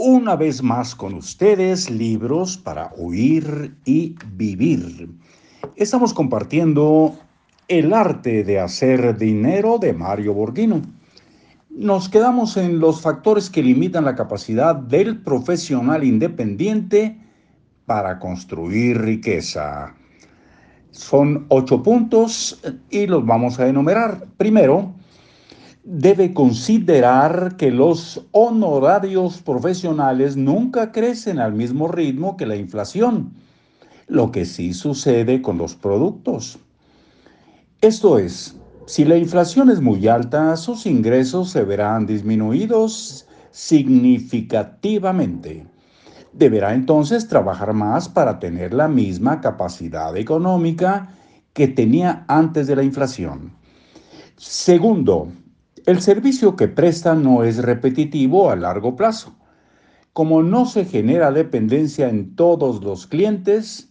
una vez más con ustedes libros para oír y vivir. Estamos compartiendo El arte de hacer dinero de Mario Borghino. Nos quedamos en los factores que limitan la capacidad del profesional independiente para construir riqueza. Son ocho puntos y los vamos a enumerar. Primero, debe considerar que los honorarios profesionales nunca crecen al mismo ritmo que la inflación, lo que sí sucede con los productos. Esto es, si la inflación es muy alta, sus ingresos se verán disminuidos significativamente. Deberá entonces trabajar más para tener la misma capacidad económica que tenía antes de la inflación. Segundo, el servicio que presta no es repetitivo a largo plazo. Como no se genera dependencia en todos los clientes,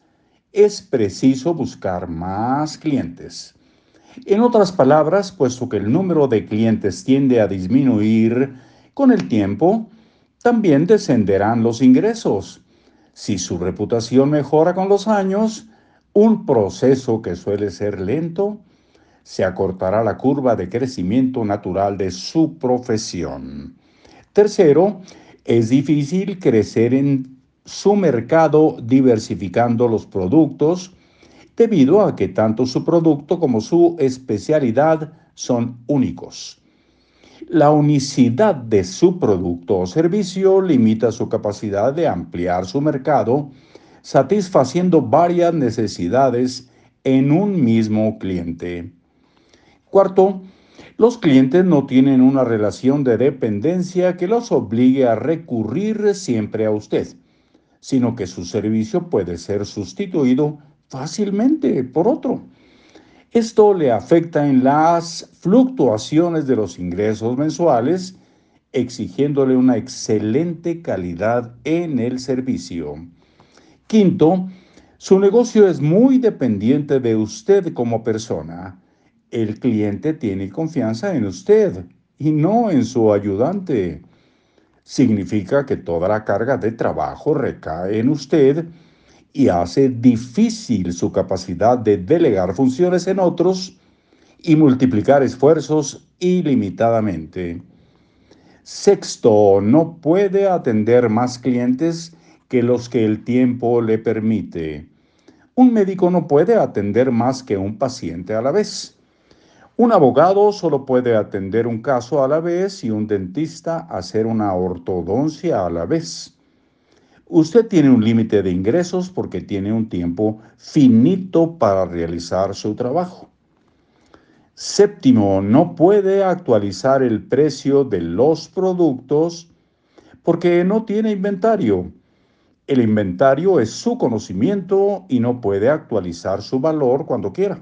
es preciso buscar más clientes. En otras palabras, puesto que el número de clientes tiende a disminuir con el tiempo, también descenderán los ingresos. Si su reputación mejora con los años, un proceso que suele ser lento, se acortará la curva de crecimiento natural de su profesión. Tercero, es difícil crecer en su mercado diversificando los productos debido a que tanto su producto como su especialidad son únicos. La unicidad de su producto o servicio limita su capacidad de ampliar su mercado, satisfaciendo varias necesidades en un mismo cliente. Cuarto, los clientes no tienen una relación de dependencia que los obligue a recurrir siempre a usted, sino que su servicio puede ser sustituido fácilmente por otro. Esto le afecta en las fluctuaciones de los ingresos mensuales, exigiéndole una excelente calidad en el servicio. Quinto, su negocio es muy dependiente de usted como persona el cliente tiene confianza en usted y no en su ayudante. Significa que toda la carga de trabajo recae en usted y hace difícil su capacidad de delegar funciones en otros y multiplicar esfuerzos ilimitadamente. Sexto, no puede atender más clientes que los que el tiempo le permite. Un médico no puede atender más que un paciente a la vez. Un abogado solo puede atender un caso a la vez y un dentista hacer una ortodoncia a la vez. Usted tiene un límite de ingresos porque tiene un tiempo finito para realizar su trabajo. Séptimo, no puede actualizar el precio de los productos porque no tiene inventario. El inventario es su conocimiento y no puede actualizar su valor cuando quiera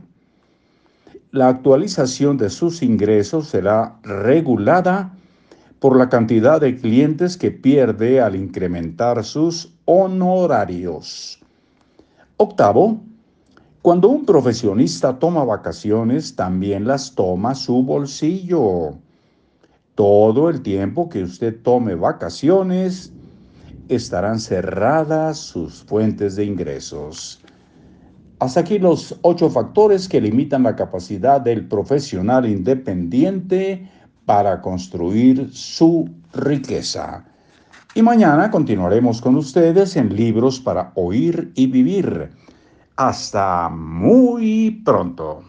la actualización de sus ingresos será regulada por la cantidad de clientes que pierde al incrementar sus honorarios. Octavo, cuando un profesionista toma vacaciones, también las toma su bolsillo. Todo el tiempo que usted tome vacaciones, estarán cerradas sus fuentes de ingresos. Hasta aquí los ocho factores que limitan la capacidad del profesional independiente para construir su riqueza. Y mañana continuaremos con ustedes en libros para oír y vivir. Hasta muy pronto.